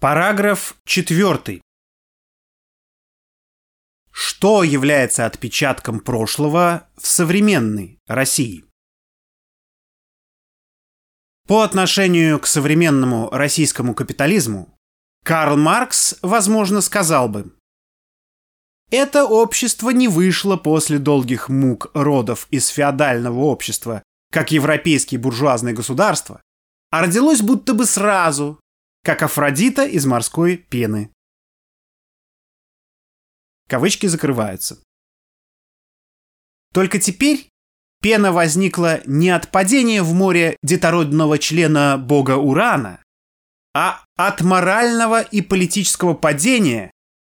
Параграф 4. Что является отпечатком прошлого в современной России? По отношению к современному российскому капитализму Карл Маркс, возможно, сказал бы «Это общество не вышло после долгих мук родов из феодального общества, как европейские буржуазные государства, а родилось будто бы сразу, как Афродита из морской пены. Кавычки закрываются. Только теперь пена возникла не от падения в море детородного члена бога Урана, а от морального и политического падения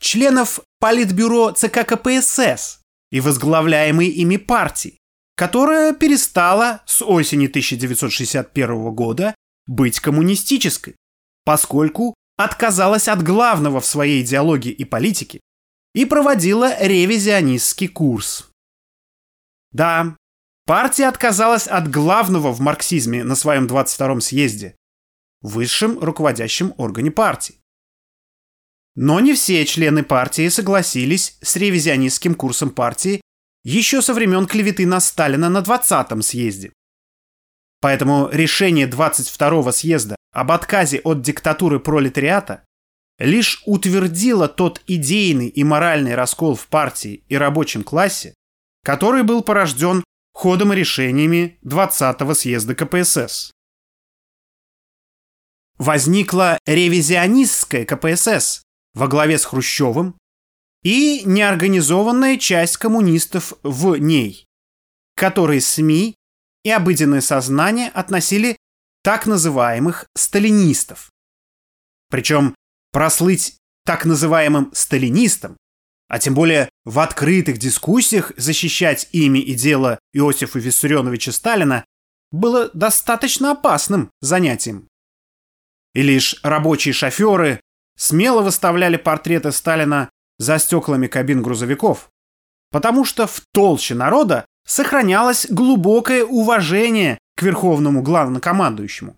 членов Политбюро ЦК КПСС и возглавляемой ими партии, которая перестала с осени 1961 года быть коммунистической поскольку отказалась от главного в своей идеологии и политике и проводила ревизионистский курс. Да, партия отказалась от главного в марксизме на своем 22-м съезде, высшем руководящем органе партии. Но не все члены партии согласились с ревизионистским курсом партии еще со времен клеветы на Сталина на 20-м съезде. Поэтому решение 22-го съезда об отказе от диктатуры пролетариата лишь утвердило тот идейный и моральный раскол в партии и рабочем классе, который был порожден ходом и решениями 20-го съезда КПСС. Возникла ревизионистская КПСС во главе с Хрущевым и неорганизованная часть коммунистов в ней, которые СМИ и обыденное сознание относили так называемых сталинистов. Причем прослыть так называемым сталинистом, а тем более в открытых дискуссиях защищать имя и дело Иосифа Виссарионовича Сталина было достаточно опасным занятием. И лишь рабочие шоферы смело выставляли портреты Сталина за стеклами кабин грузовиков, потому что в толще народа сохранялось глубокое уважение к верховному главнокомандующему.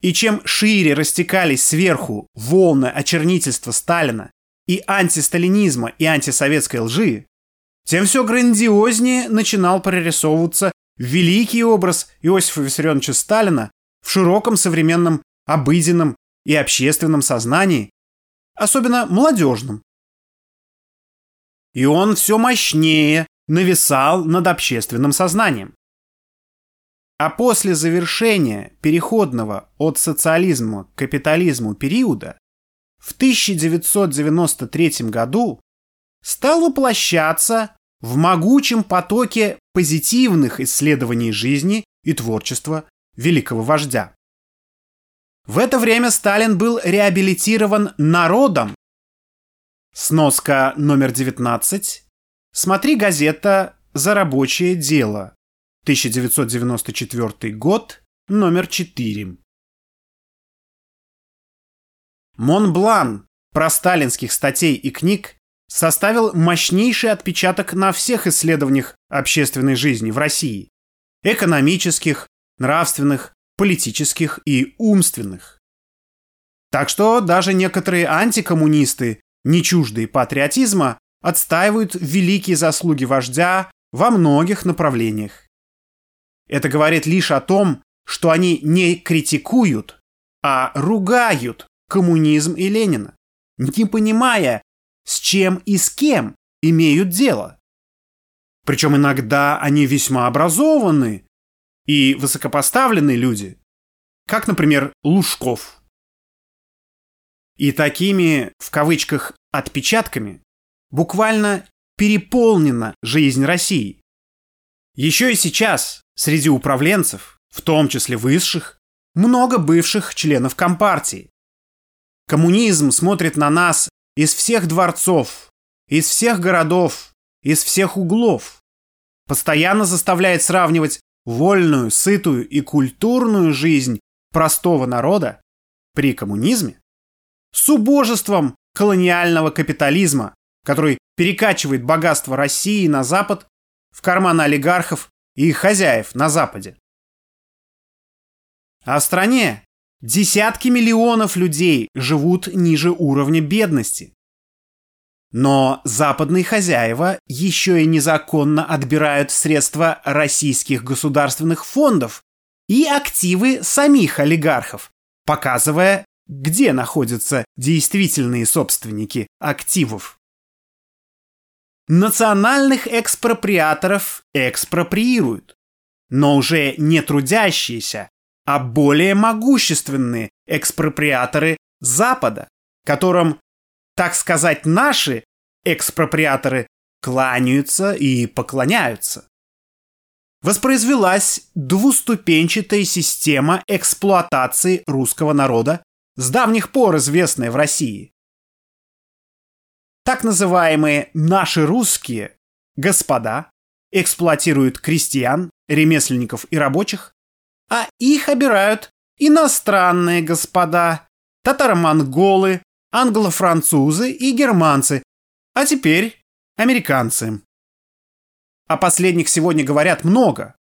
И чем шире растекались сверху волны очернительства Сталина и антисталинизма и антисоветской лжи, тем все грандиознее начинал прорисовываться великий образ Иосифа Виссарионовича Сталина в широком современном обыденном и общественном сознании, особенно молодежном. И он все мощнее нависал над общественным сознанием. А после завершения переходного от социализма к капитализму периода в 1993 году стал воплощаться в могучем потоке позитивных исследований жизни и творчества великого вождя. В это время Сталин был реабилитирован народом. Сноска номер 19 Смотри газета «За рабочее дело», 1994 год, номер 4. Монблан просталинских статей и книг составил мощнейший отпечаток на всех исследованиях общественной жизни в России – экономических, нравственных, политических и умственных. Так что даже некоторые антикоммунисты, не чуждые патриотизма, отстаивают великие заслуги вождя во многих направлениях. Это говорит лишь о том, что они не критикуют, а ругают коммунизм и Ленина, не понимая, с чем и с кем имеют дело. Причем иногда они весьма образованные и высокопоставленные люди, как, например, Лужков. И такими, в кавычках, отпечатками буквально переполнена жизнь России. Еще и сейчас среди управленцев, в том числе высших, много бывших членов Компартии. Коммунизм смотрит на нас из всех дворцов, из всех городов, из всех углов. Постоянно заставляет сравнивать вольную, сытую и культурную жизнь простого народа при коммунизме с убожеством колониального капитализма, который перекачивает богатство России на Запад в карманы олигархов и их хозяев на Западе. А в стране, Десятки миллионов людей живут ниже уровня бедности. Но западные хозяева еще и незаконно отбирают средства российских государственных фондов и активы самих олигархов, показывая, где находятся действительные собственники активов. Национальных экспроприаторов экспроприируют, но уже не трудящиеся, а более могущественные экспроприаторы Запада, которым, так сказать, наши экспроприаторы кланяются и поклоняются. Воспроизвелась двуступенчатая система эксплуатации русского народа, с давних пор известная в России. Так называемые «наши русские» господа эксплуатируют крестьян, ремесленников и рабочих, а их обирают иностранные господа, татаро-монголы, англо-французы и германцы, а теперь американцы. О последних сегодня говорят много,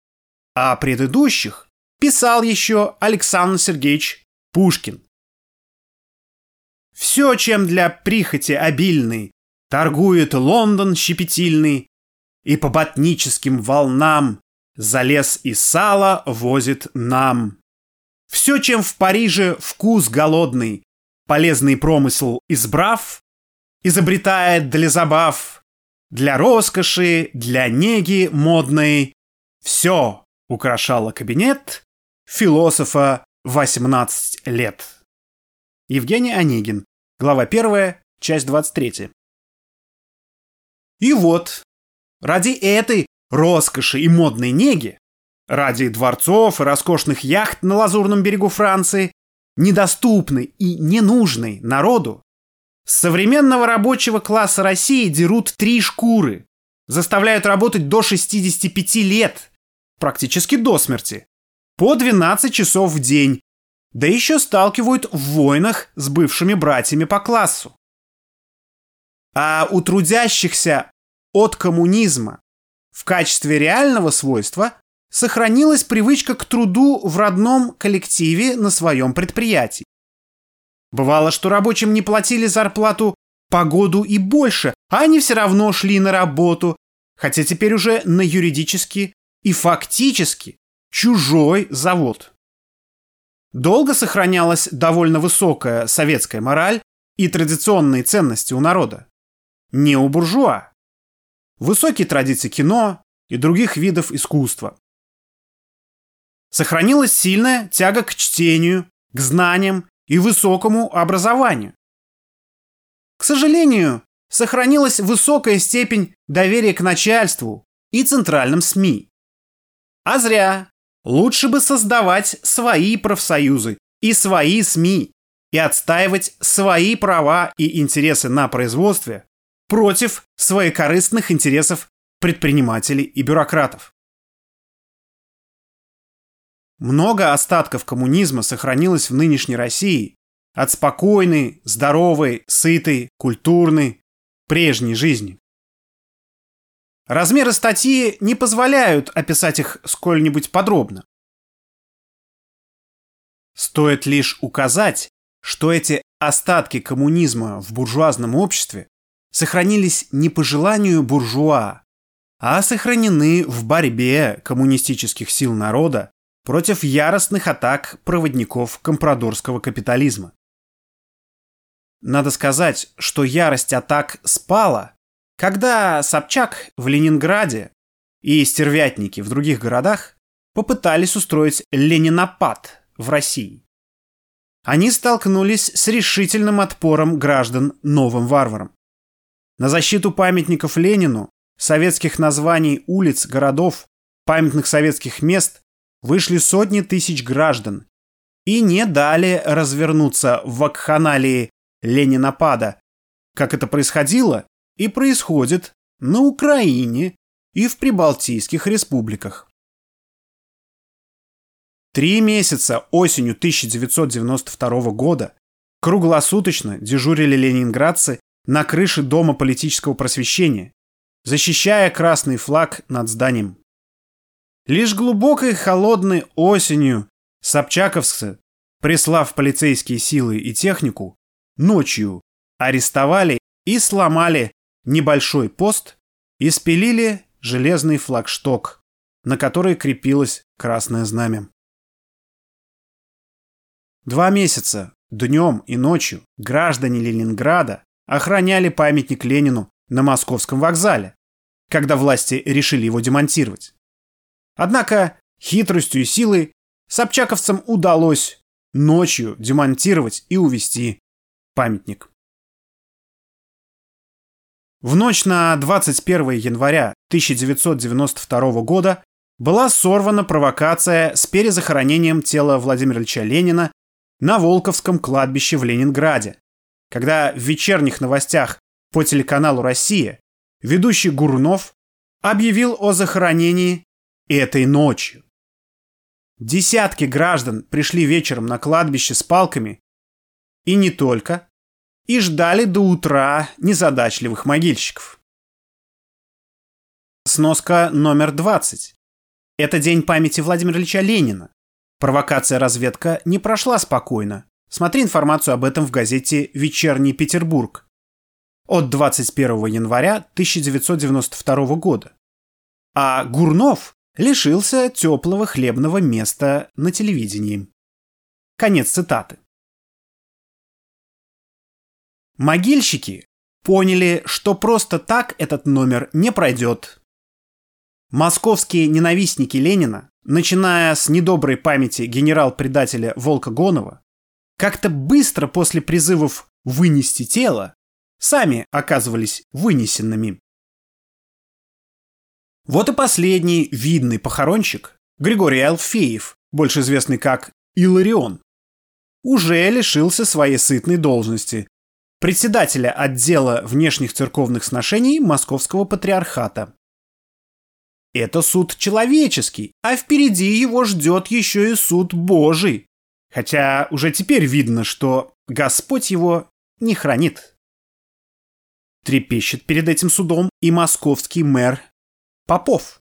а о предыдущих писал еще Александр Сергеевич Пушкин. Все, чем для прихоти обильный торгует Лондон щепетильный, и по ботническим волнам за лес и сало возит нам. Все, чем в Париже вкус голодный, полезный промысл избрав, изобретает для забав, для роскоши, для неги модной, все украшало кабинет философа 18 лет. Евгений Онегин. Глава 1, часть 23. И вот, ради этой роскоши и модной неги, ради дворцов и роскошных яхт на лазурном берегу Франции, недоступной и ненужной народу, с современного рабочего класса России дерут три шкуры, заставляют работать до 65 лет, практически до смерти, по 12 часов в день, да еще сталкивают в войнах с бывшими братьями по классу. А у трудящихся от коммунизма в качестве реального свойства сохранилась привычка к труду в родном коллективе на своем предприятии. Бывало, что рабочим не платили зарплату по году и больше, а они все равно шли на работу, хотя теперь уже на юридически и фактически чужой завод. Долго сохранялась довольно высокая советская мораль и традиционные ценности у народа. Не у буржуа. Высокие традиции кино и других видов искусства. Сохранилась сильная тяга к чтению, к знаниям и высокому образованию. К сожалению, сохранилась высокая степень доверия к начальству и центральным СМИ. А зря. Лучше бы создавать свои профсоюзы и свои СМИ и отстаивать свои права и интересы на производстве против своекорыстных интересов предпринимателей и бюрократов. Много остатков коммунизма сохранилось в нынешней России от спокойной, здоровой, сытой, культурной, прежней жизни. Размеры статьи не позволяют описать их сколь-нибудь подробно. Стоит лишь указать, что эти остатки коммунизма в буржуазном обществе сохранились не по желанию буржуа, а сохранены в борьбе коммунистических сил народа против яростных атак проводников компрадорского капитализма. Надо сказать, что ярость атак спала, когда Собчак в Ленинграде и стервятники в других городах попытались устроить ленинопад в России. Они столкнулись с решительным отпором граждан новым варварам. На защиту памятников Ленину, советских названий улиц, городов, памятных советских мест вышли сотни тысяч граждан и не дали развернуться в вакханалии ленинопада, как это происходило и происходит на Украине и в прибалтийских республиках. Три месяца осенью 1992 года круглосуточно дежурили ленинградцы на крыше Дома политического просвещения, защищая красный флаг над зданием. Лишь глубокой холодной осенью собчаковцы прислав полицейские силы и технику, ночью арестовали и сломали небольшой пост и спилили железный флагшток, на который крепилось красное знамя. Два месяца, днем и ночью, граждане Ленинграда охраняли памятник Ленину на московском вокзале, когда власти решили его демонтировать. Однако хитростью и силой собчаковцам удалось ночью демонтировать и увести памятник. В ночь на 21 января 1992 года была сорвана провокация с перезахоронением тела Владимира Ильича Ленина на Волковском кладбище в Ленинграде, когда в вечерних новостях по телеканалу «Россия» ведущий Гурнов объявил о захоронении этой ночью. Десятки граждан пришли вечером на кладбище с палками, и не только, и ждали до утра незадачливых могильщиков. Сноска номер 20. Это день памяти Владимира Ильича Ленина. Провокация-разведка не прошла спокойно. Смотри информацию об этом в газете «Вечерний Петербург» от 21 января 1992 года. А Гурнов лишился теплого хлебного места на телевидении. Конец цитаты. Могильщики поняли, что просто так этот номер не пройдет. Московские ненавистники Ленина начиная с недоброй памяти генерал-предателя Волка Гонова, как-то быстро после призывов вынести тело, сами оказывались вынесенными. Вот и последний видный похоронщик, Григорий Алфеев, больше известный как Иларион, уже лишился своей сытной должности председателя отдела внешних церковных сношений Московского патриархата. Это суд человеческий, а впереди его ждет еще и суд Божий. Хотя уже теперь видно, что Господь его не хранит. Трепещет перед этим судом и московский мэр Попов.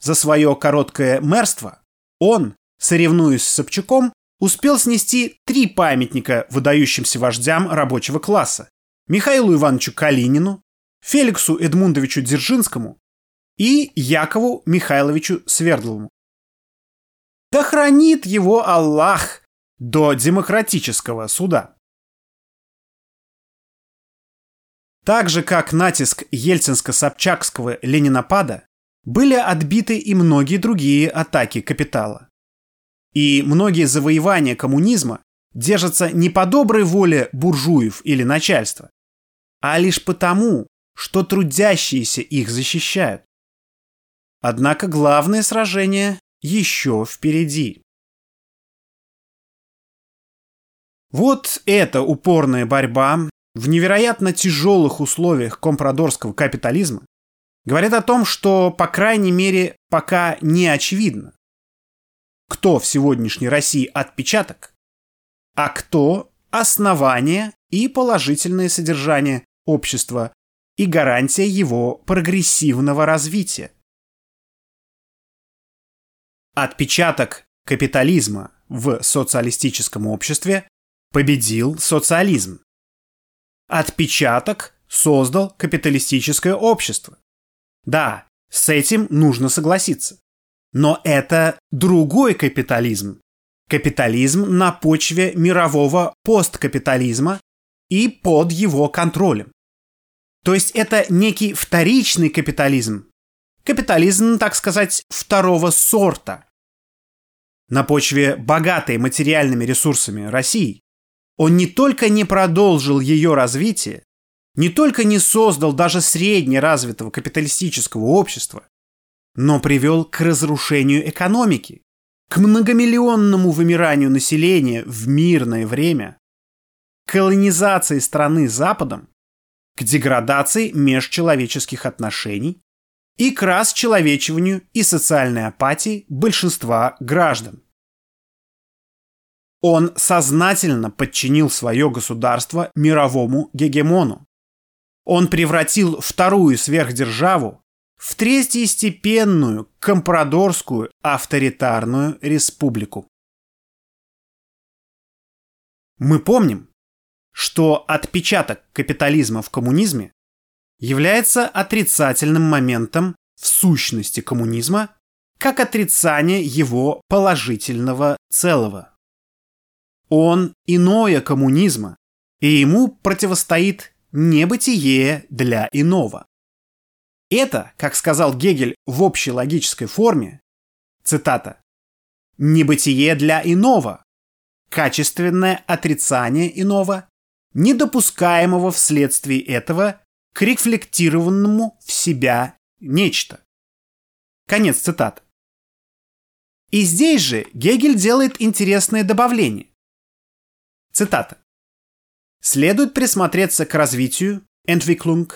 За свое короткое мэрство он, соревнуясь с Собчаком, успел снести три памятника выдающимся вождям рабочего класса. Михаилу Ивановичу Калинину, Феликсу Эдмундовичу Дзержинскому и Якову Михайловичу Свердлову. Да хранит его Аллах до демократического суда. Так же, как натиск ельцинско-собчакского ленинопада, были отбиты и многие другие атаки капитала. И многие завоевания коммунизма держатся не по доброй воле буржуев или начальства, а лишь потому, что трудящиеся их защищают. Однако главное сражение еще впереди. Вот эта упорная борьба в невероятно тяжелых условиях компрадорского капитализма говорит о том, что, по крайней мере, пока не очевидно, кто в сегодняшней России отпечаток, а кто основание и положительное содержание общества и гарантия его прогрессивного развития. Отпечаток капитализма в социалистическом обществе победил социализм. Отпечаток создал капиталистическое общество. Да, с этим нужно согласиться. Но это другой капитализм. Капитализм на почве мирового посткапитализма и под его контролем. То есть это некий вторичный капитализм, Капитализм, так сказать, второго сорта. На почве богатой материальными ресурсами России он не только не продолжил ее развитие, не только не создал даже средне развитого капиталистического общества, но привел к разрушению экономики, к многомиллионному вымиранию населения в мирное время, к колонизации страны Западом, к деградации межчеловеческих отношений и к расчеловечиванию и социальной апатии большинства граждан. Он сознательно подчинил свое государство мировому гегемону. Он превратил вторую сверхдержаву в третьестепенную компрадорскую авторитарную республику. Мы помним, что отпечаток капитализма в коммунизме является отрицательным моментом в сущности коммунизма как отрицание его положительного целого. Он иное коммунизма, и ему противостоит небытие для иного. Это, как сказал Гегель в общей логической форме, цитата, «небытие для иного, качественное отрицание иного, недопускаемого вследствие этого к рефлектированному в себя нечто». Конец цитаты. И здесь же Гегель делает интересное добавление. Цитата. Следует присмотреться к развитию, Entwicklung,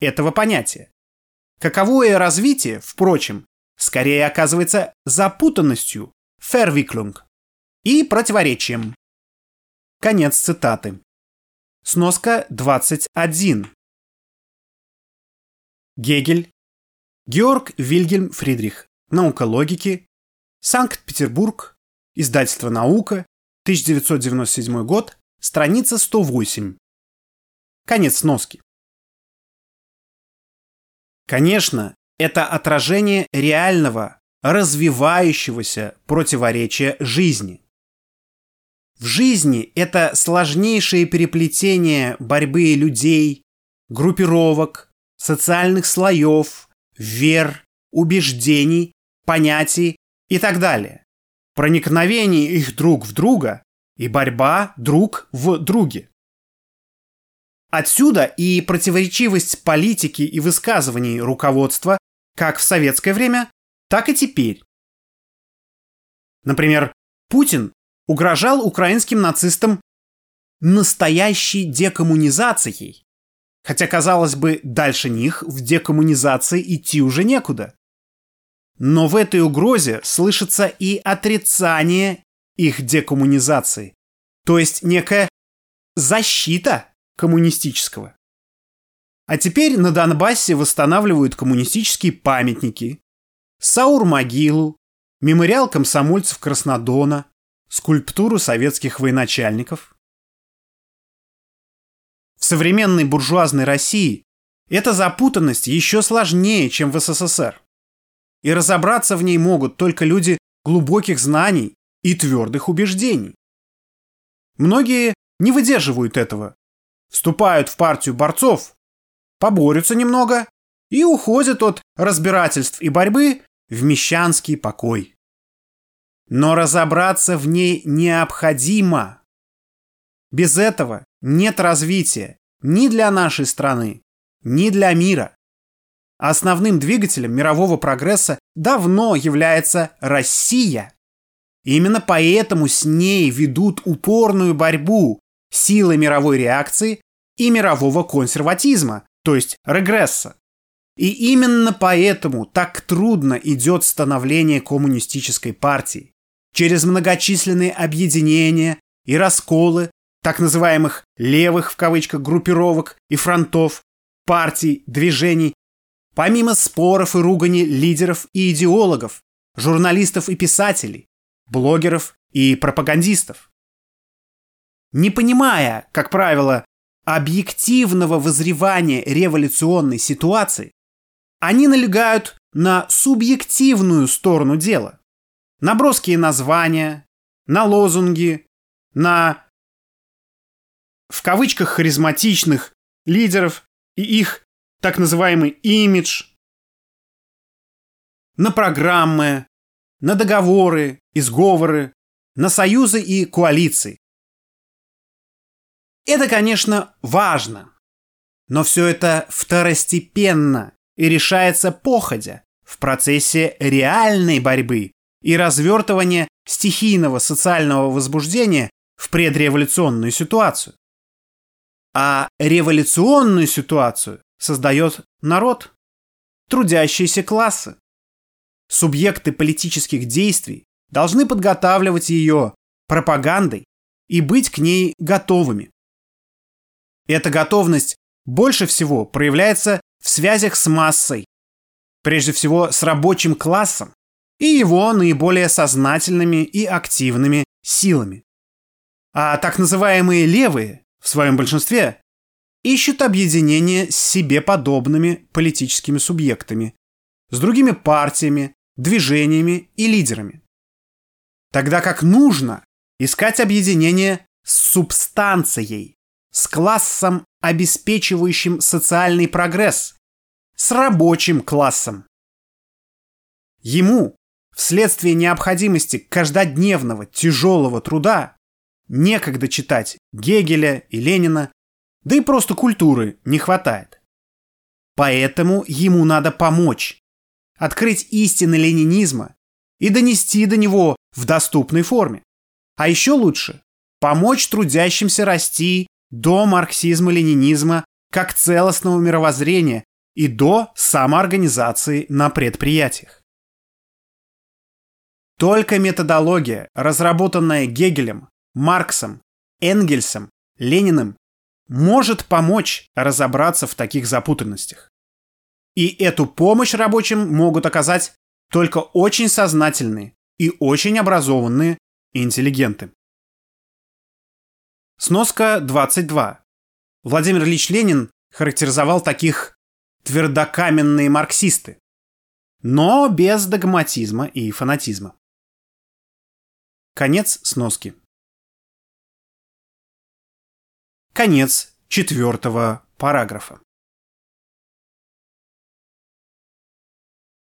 этого понятия. Каковое развитие, впрочем, скорее оказывается запутанностью, Verwicklung, и противоречием. Конец цитаты. Сноска 21. Гегель, Георг Вильгельм Фридрих. Наука логики. Санкт-Петербург. Издательство «Наука». 1997 год. Страница 108. Конец сноски. Конечно, это отражение реального, развивающегося противоречия жизни. В жизни это сложнейшее переплетение борьбы людей, группировок, социальных слоев, вер, убеждений, понятий и так далее. Проникновение их друг в друга и борьба друг в друге. Отсюда и противоречивость политики и высказываний руководства как в советское время, так и теперь. Например, Путин угрожал украинским нацистам настоящей декоммунизацией, хотя, казалось бы, дальше них в декоммунизации идти уже некуда. Но в этой угрозе слышится и отрицание их декоммунизации, то есть некая защита коммунистического. А теперь на Донбассе восстанавливают коммунистические памятники, Саур-могилу, мемориал комсомольцев Краснодона, скульптуру советских военачальников. В современной буржуазной России эта запутанность еще сложнее, чем в СССР. И разобраться в ней могут только люди глубоких знаний и твердых убеждений. Многие не выдерживают этого, вступают в партию борцов, поборются немного и уходят от разбирательств и борьбы в мещанский покой. Но разобраться в ней необходимо. Без этого нет развития ни для нашей страны, ни для мира. Основным двигателем мирового прогресса давно является Россия. Именно поэтому с ней ведут упорную борьбу силы мировой реакции и мирового консерватизма, то есть регресса. И именно поэтому так трудно идет становление коммунистической партии. Через многочисленные объединения и расколы так называемых «левых» в кавычках группировок и фронтов, партий, движений, помимо споров и ругани лидеров и идеологов, журналистов и писателей, блогеров и пропагандистов не понимая, как правило, объективного возревания революционной ситуации, они налегают на субъективную сторону дела. На броские названия, на лозунги, на в кавычках харизматичных лидеров и их так называемый имидж, на программы, на договоры и сговоры, на союзы и коалиции. Это, конечно, важно. Но все это второстепенно и решается походя в процессе реальной борьбы и развертывания стихийного социального возбуждения в предреволюционную ситуацию. А революционную ситуацию создает народ, трудящиеся классы. Субъекты политических действий должны подготавливать ее пропагандой и быть к ней готовыми. Эта готовность больше всего проявляется в связях с массой, прежде всего с рабочим классом и его наиболее сознательными и активными силами. А так называемые левые, в своем большинстве, ищут объединение с себе подобными политическими субъектами, с другими партиями, движениями и лидерами. Тогда как нужно искать объединение с субстанцией, с классом, обеспечивающим социальный прогресс, с рабочим классом. Ему, вследствие необходимости каждодневного тяжелого труда, некогда читать Гегеля и Ленина, да и просто культуры не хватает. Поэтому ему надо помочь, открыть истины ленинизма и донести до него в доступной форме. А еще лучше – помочь трудящимся расти до марксизма-ленинизма как целостного мировоззрения и до самоорганизации на предприятиях. Только методология, разработанная Гегелем, Марксом, Энгельсом, Лениным, может помочь разобраться в таких запутанностях. И эту помощь рабочим могут оказать только очень сознательные и очень образованные интеллигенты. Сноска 22. Владимир Ильич Ленин характеризовал таких твердокаменные марксисты, но без догматизма и фанатизма. Конец сноски. Конец четвертого параграфа.